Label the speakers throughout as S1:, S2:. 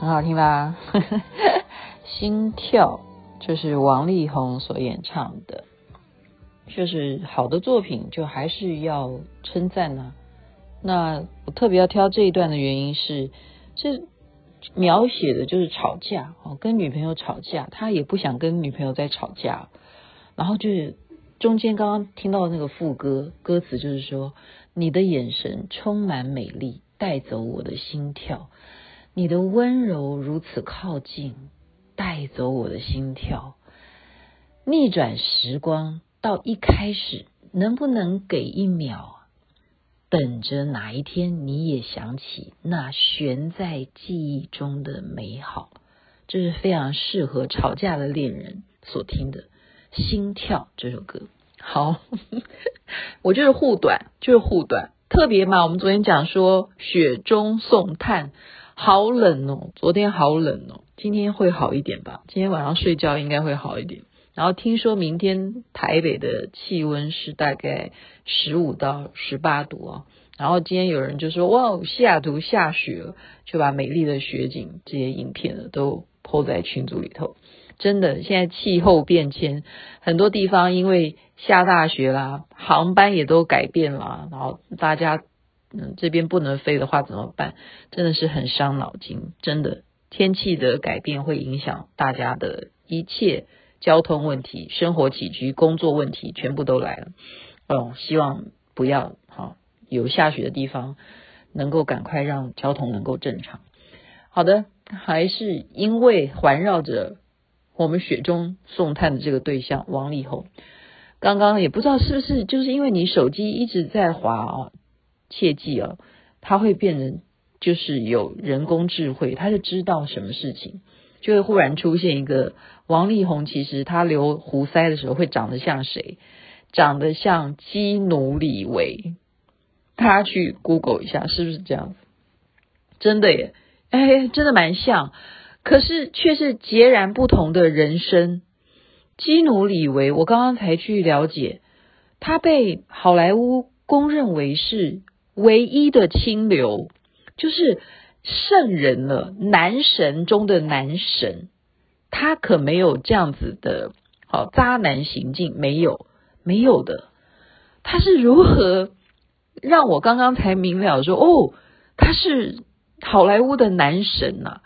S1: 很好听吧？心跳就是王力宏所演唱的，就是好的作品就还是要称赞呢。那我特别要挑这一段的原因是，这描写的就是吵架哦，跟女朋友吵架，他也不想跟女朋友再吵架。然后就是中间刚刚听到的那个副歌，歌词就是说：“你的眼神充满美丽，带走我的心跳。”你的温柔如此靠近，带走我的心跳。逆转时光到一开始，能不能给一秒？等着哪一天你也想起那悬在记忆中的美好。这是非常适合吵架的恋人所听的《心跳》这首歌。好，我就是护短，就是护短。特别嘛，我们昨天讲说雪中送炭。好冷哦，昨天好冷哦，今天会好一点吧？今天晚上睡觉应该会好一点。然后听说明天台北的气温是大概十五到十八度哦。然后今天有人就说哇，西雅图下雪了，就把美丽的雪景这些影片呢都 po 在群组里头。真的，现在气候变迁，很多地方因为下大雪啦，航班也都改变了，然后大家。嗯，这边不能飞的话怎么办？真的是很伤脑筋。真的，天气的改变会影响大家的一切交通问题、生活起居、工作问题，全部都来了。哦，希望不要好有下雪的地方，能够赶快让交通能够正常。好的，还是因为环绕着我们雪中送炭的这个对象王力宏，刚刚也不知道是不是就是因为你手机一直在滑啊。切记哦，他会变成就是有人工智慧，他就知道什么事情，就会忽然出现一个王力宏。其实他留胡腮的时候会长得像谁？长得像基努李维。大家去 Google 一下，是不是这样子？真的耶，哎，真的蛮像，可是却是截然不同的人生。基努李维，我刚刚才去了解，他被好莱坞公认为是。唯一的清流就是圣人了，男神中的男神，他可没有这样子的好渣男行径，没有没有的。他是如何让我刚刚才明了说哦，他是好莱坞的男神呐？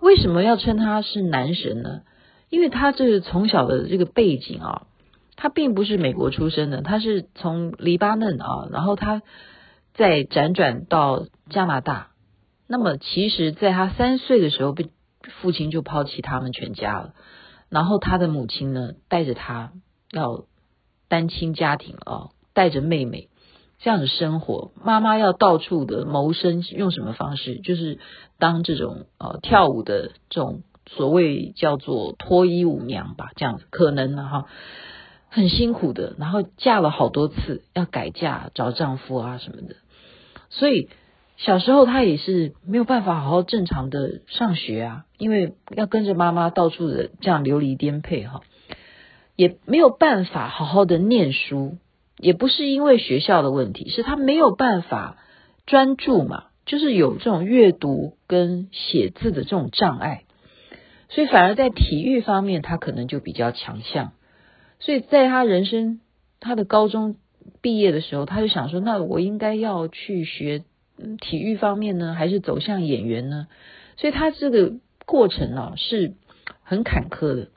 S1: 为什么要称他是男神呢？因为他这是从小的这个背景啊，他并不是美国出生的，他是从黎巴嫩啊，然后他。再辗转到加拿大，那么其实，在他三岁的时候，被父亲就抛弃他们全家了。然后他的母亲呢，带着他要单亲家庭啊，带着妹妹这样的生活。妈妈要到处的谋生，用什么方式？就是当这种呃跳舞的这种所谓叫做脱衣舞娘吧，这样子可能呢哈。很辛苦的，然后嫁了好多次，要改嫁找丈夫啊什么的。所以小时候他也是没有办法好好正常的上学啊，因为要跟着妈妈到处的这样流离颠沛哈，也没有办法好好的念书，也不是因为学校的问题，是他没有办法专注嘛，就是有这种阅读跟写字的这种障碍，所以反而在体育方面他可能就比较强项，所以在他人生他的高中。毕业的时候，他就想说：“那我应该要去学体育方面呢，还是走向演员呢？”所以他这个过程啊是很坎坷的。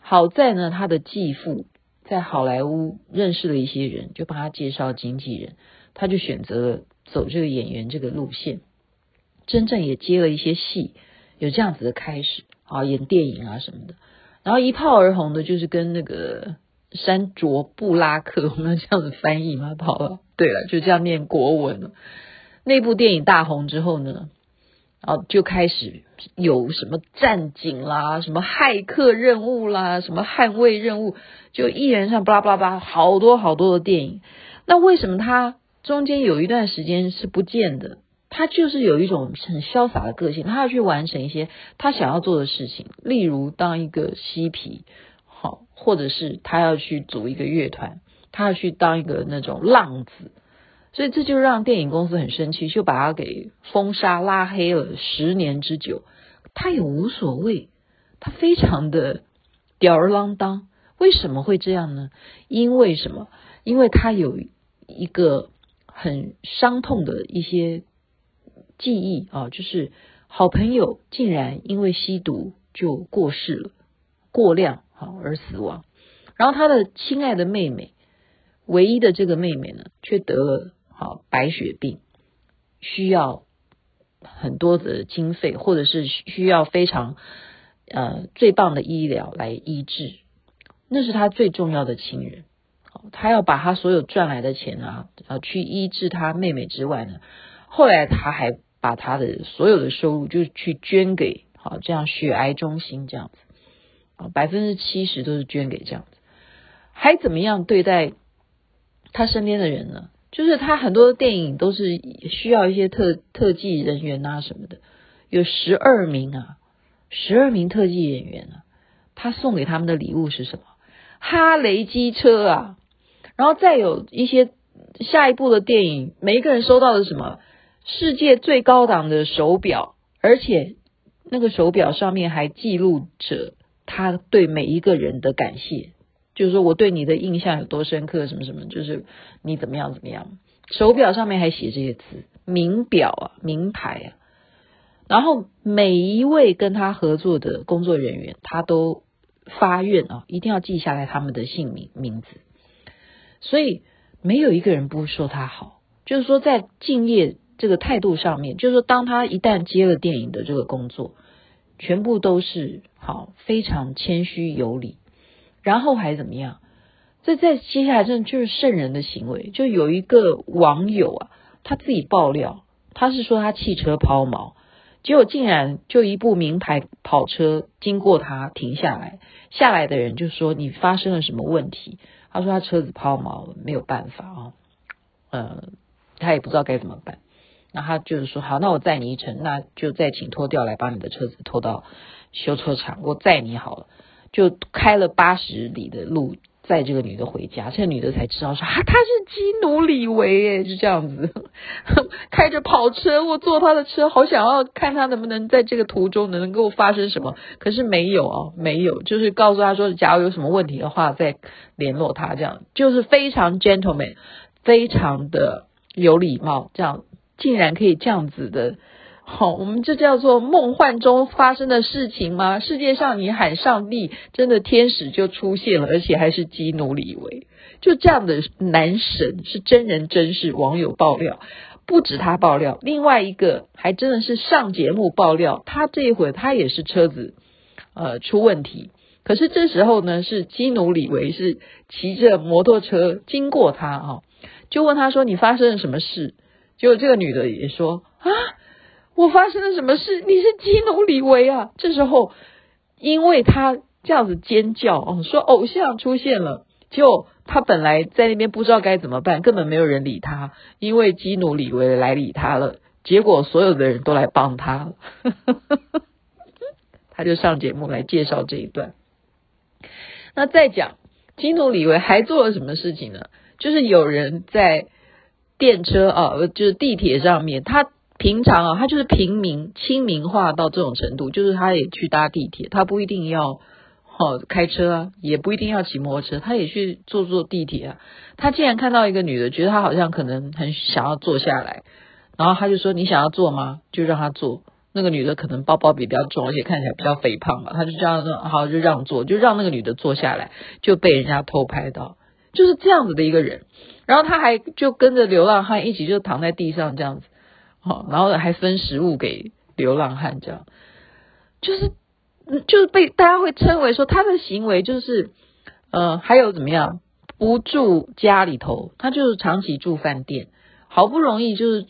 S1: 好在呢，他的继父在好莱坞认识了一些人，就帮他介绍经纪人，他就选择了走这个演员这个路线，真正也接了一些戏，有这样子的开始啊，演电影啊什么的，然后一炮而红的就是跟那个山卓布拉克，我们要这样子翻译吗？好了，对了，就这样念国文了。那部电影大红之后呢，然后就开始有什么战警啦，什么骇客任务啦，什么捍卫任务，就一连串巴拉巴拉巴拉，好多好多的电影。那为什么他中间有一段时间是不见的？他就是有一种很潇洒的个性，他要去完成一些他想要做的事情，例如当一个嬉皮，好，或者是他要去组一个乐团，他要去当一个那种浪子。所以这就让电影公司很生气，就把他给封杀、拉黑了十年之久。他也无所谓，他非常的吊儿郎当。为什么会这样呢？因为什么？因为他有一个很伤痛的一些记忆啊，就是好朋友竟然因为吸毒就过世了，过量好而死亡。然后他的亲爱的妹妹，唯一的这个妹妹呢，却得了。好，白血病需要很多的经费，或者是需要非常呃最棒的医疗来医治，那是他最重要的亲人。他要把他所有赚来的钱啊，啊，去医治他妹妹之外呢，后来他还把他的所有的收入就去捐给好这样血癌中心这样子，啊，百分之七十都是捐给这样子，还怎么样对待他身边的人呢？就是他很多的电影都是需要一些特特技人员啊什么的，有十二名啊，十二名特技演员啊，他送给他们的礼物是什么？哈雷机车啊，然后再有一些下一部的电影，每一个人收到的什么？世界最高档的手表，而且那个手表上面还记录着他对每一个人的感谢。就是说我对你的印象有多深刻，什么什么，就是你怎么样怎么样。手表上面还写这些字，名表啊，名牌啊。然后每一位跟他合作的工作人员，他都发愿啊，一定要记下来他们的姓名名字。所以没有一个人不说他好。就是说在敬业这个态度上面，就是说当他一旦接了电影的这个工作，全部都是好，非常谦虚有礼。然后还怎么样？这在接下来，真的就是圣人的行为。就有一个网友啊，他自己爆料，他是说他汽车抛锚，结果竟然就一部名牌跑车经过他停下来，下来的人就说，你发生了什么问题？他说他车子抛锚了，没有办法啊，呃，他也不知道该怎么办。那他就是说，好，那我载你一程，那就再请拖吊来把你的车子拖到修车厂，我载你好了。就开了八十里的路载这个女的回家，这个女的才知道说啊，他是基努李维诶，就这样子 开着跑车，我坐他的车，好想要看他能不能在这个途中能够发生什么，可是没有啊，没有，就是告诉他说，假如有什么问题的话再联络他，这样就是非常 gentleman，非常的有礼貌，这样竟然可以这样子的。好，我们这叫做梦幻中发生的事情吗？世界上你喊上帝，真的天使就出现了，而且还是基努里维，就这样的男神是真人真事。网友爆料，不止他爆料，另外一个还真的是上节目爆料，他这一回他也是车子呃出问题，可是这时候呢是基努里维是骑着摩托车经过他啊，就问他说，你发生了什么事？结果这个女的也说啊。我发生了什么事？你是基努李维啊！这时候，因为他这样子尖叫哦，说偶像出现了，就他本来在那边不知道该怎么办，根本没有人理他，因为基努李维来理他了，结果所有的人都来帮他了，他就上节目来介绍这一段。那再讲基努李维还做了什么事情呢？就是有人在电车啊，就是地铁上面，他。平常啊，他就是平民亲民化到这种程度，就是他也去搭地铁，他不一定要哦开车啊，也不一定要骑摩托车，他也去坐坐地铁啊。他竟然看到一个女的，觉得他好像可能很想要坐下来，然后他就说：“你想要坐吗？就让他坐。”那个女的可能包包比较重，而且看起来比较肥胖嘛，他就这样说，好就让座，就让那个女的坐下来，就被人家偷拍到，就是这样子的一个人。然后他还就跟着流浪汉一起就躺在地上这样子，好，然后还分食物给流浪汉，这样就是就是被大家会称为说他的行为就是呃还有怎么样不住家里头，他就是长期住饭店。好不容易就是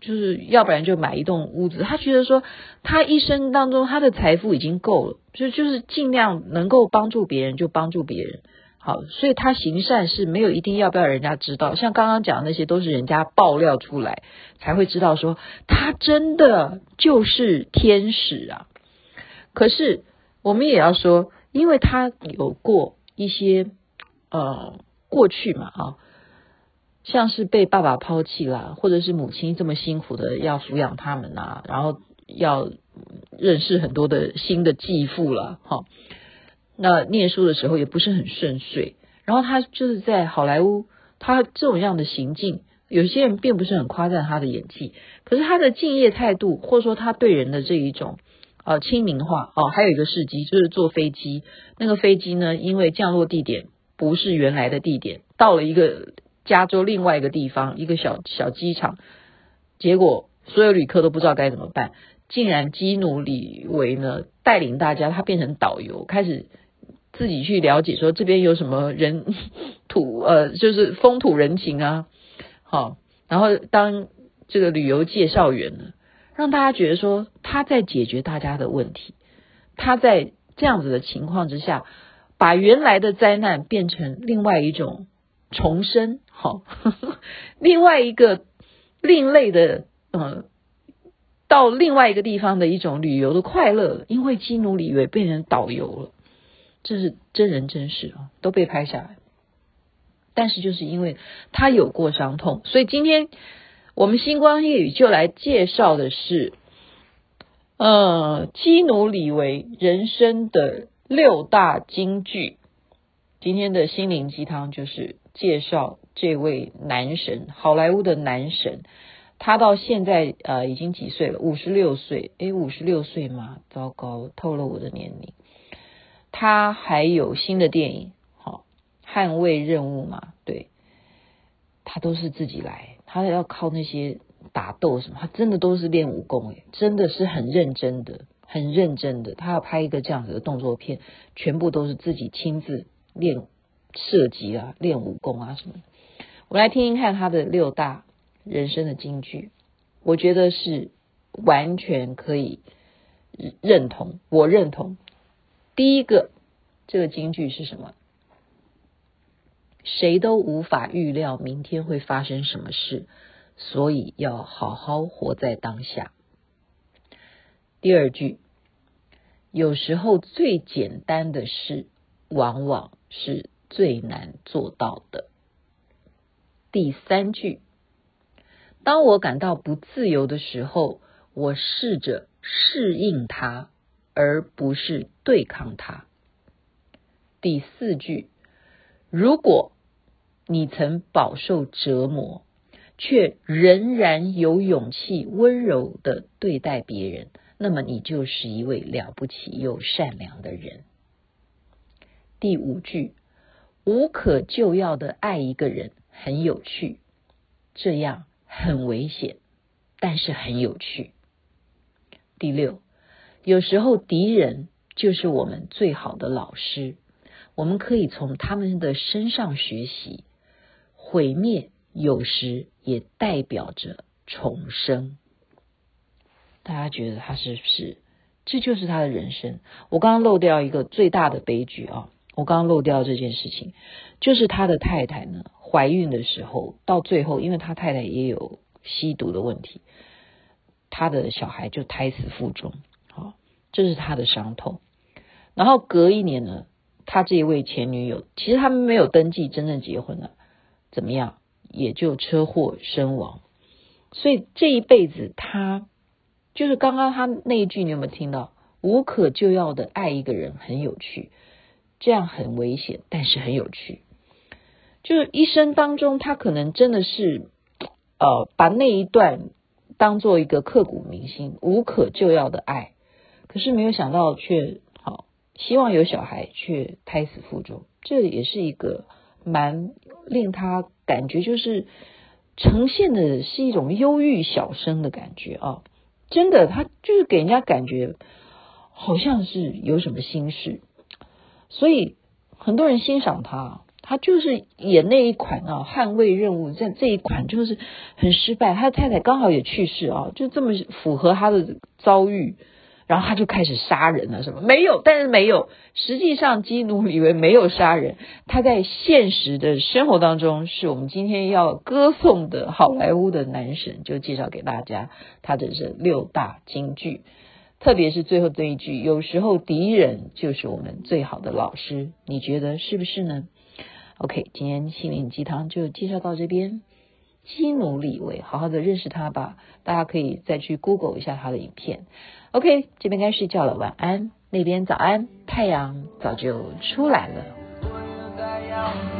S1: 就是要不然就买一栋屋子，他觉得说他一生当中他的财富已经够了，就就是尽量能够帮助别人就帮助别人，好，所以他行善是没有一定要不要人家知道，像刚刚讲的那些都是人家爆料出来才会知道说他真的就是天使啊。可是我们也要说，因为他有过一些呃过去嘛啊。像是被爸爸抛弃啦，或者是母亲这么辛苦的要抚养他们呐，然后要认识很多的新的继父了，哈。那念书的时候也不是很顺遂，然后他就是在好莱坞，他这种样的行径，有些人并不是很夸赞他的演技，可是他的敬业态度，或者说他对人的这一种呃亲民化哦，还有一个事迹就是坐飞机，那个飞机呢，因为降落地点不是原来的地点，到了一个。加州另外一个地方，一个小小机场，结果所有旅客都不知道该怎么办，竟然基努李维呢带领大家，他变成导游，开始自己去了解说这边有什么人 土呃，就是风土人情啊，好，然后当这个旅游介绍员呢，让大家觉得说他在解决大家的问题，他在这样子的情况之下，把原来的灾难变成另外一种重生。好，另外一个另类的，呃，到另外一个地方的一种旅游的快乐，因为基努里维变成导游了，这是真人真事啊，都被拍下来。但是就是因为他有过伤痛，所以今天我们星光夜语就来介绍的是，呃，基努李维人生的六大金句。今天的心灵鸡汤就是介绍。这位男神，好莱坞的男神，他到现在呃已经几岁了？五十六岁，诶，五十六岁吗？糟糕，透露我的年龄。他还有新的电影，好，捍卫任务嘛？对，他都是自己来，他要靠那些打斗什么，他真的都是练武功，诶，真的是很认真的，很认真的。他要拍一个这样子的动作片，全部都是自己亲自练射击啊，练武功啊什么。我来听听看他的六大人生的金句，我觉得是完全可以认同，我认同。第一个，这个金句是什么？谁都无法预料明天会发生什么事，所以要好好活在当下。第二句，有时候最简单的事，往往是最难做到的。第三句，当我感到不自由的时候，我试着适应它，而不是对抗它。第四句，如果你曾饱受折磨，却仍然有勇气温柔的对待别人，那么你就是一位了不起又善良的人。第五句，无可救药的爱一个人。很有趣，这样很危险，但是很有趣。第六，有时候敌人就是我们最好的老师，我们可以从他们的身上学习。毁灭有时也代表着重生。大家觉得他是不是？这就是他的人生。我刚刚漏掉一个最大的悲剧啊！我刚刚漏掉这件事情，就是他的太太呢。怀孕的时候，到最后，因为他太太也有吸毒的问题，他的小孩就胎死腹中，这是他的伤痛。然后隔一年呢，他这一位前女友，其实他们没有登记真正结婚了，怎么样，也就车祸身亡。所以这一辈子，他就是刚刚他那一句，你有没有听到？无可救药的爱一个人很有趣，这样很危险，但是很有趣。就是一生当中，他可能真的是，呃，把那一段当做一个刻骨铭心、无可救药的爱，可是没有想到却好，希望有小孩却胎死腹中，这也是一个蛮令他感觉就是呈现的是一种忧郁小生的感觉啊，真的，他就是给人家感觉好像是有什么心事，所以很多人欣赏他。他就是演那一款啊，捍卫任务这这一款就是很失败，他的太太刚好也去世啊，就这么符合他的遭遇，然后他就开始杀人了，什么没有？但是没有，实际上基努李维没有杀人，他在现实的生活当中是我们今天要歌颂的好莱坞的男神，就介绍给大家他的这六大金句，特别是最后这一句，有时候敌人就是我们最好的老师，你觉得是不是呢？OK，今天心灵鸡汤就介绍到这边。基努李维，好好的认识他吧。大家可以再去 Google 一下他的影片。OK，这边该睡觉了，晚安。那边早安，太阳早就出来了。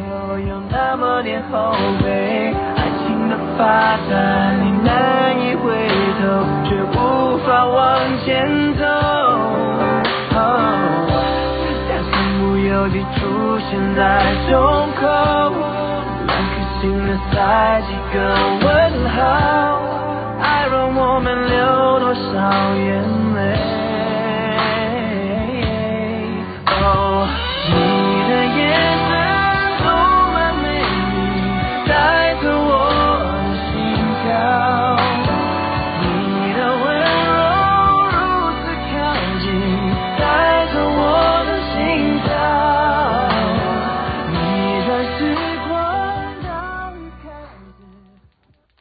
S1: 我有那么点后悔，爱情的发展，你难以回头，却无法往前走。有地出现在胸口，心的塞几个问号，爱让我们流多少眼泪。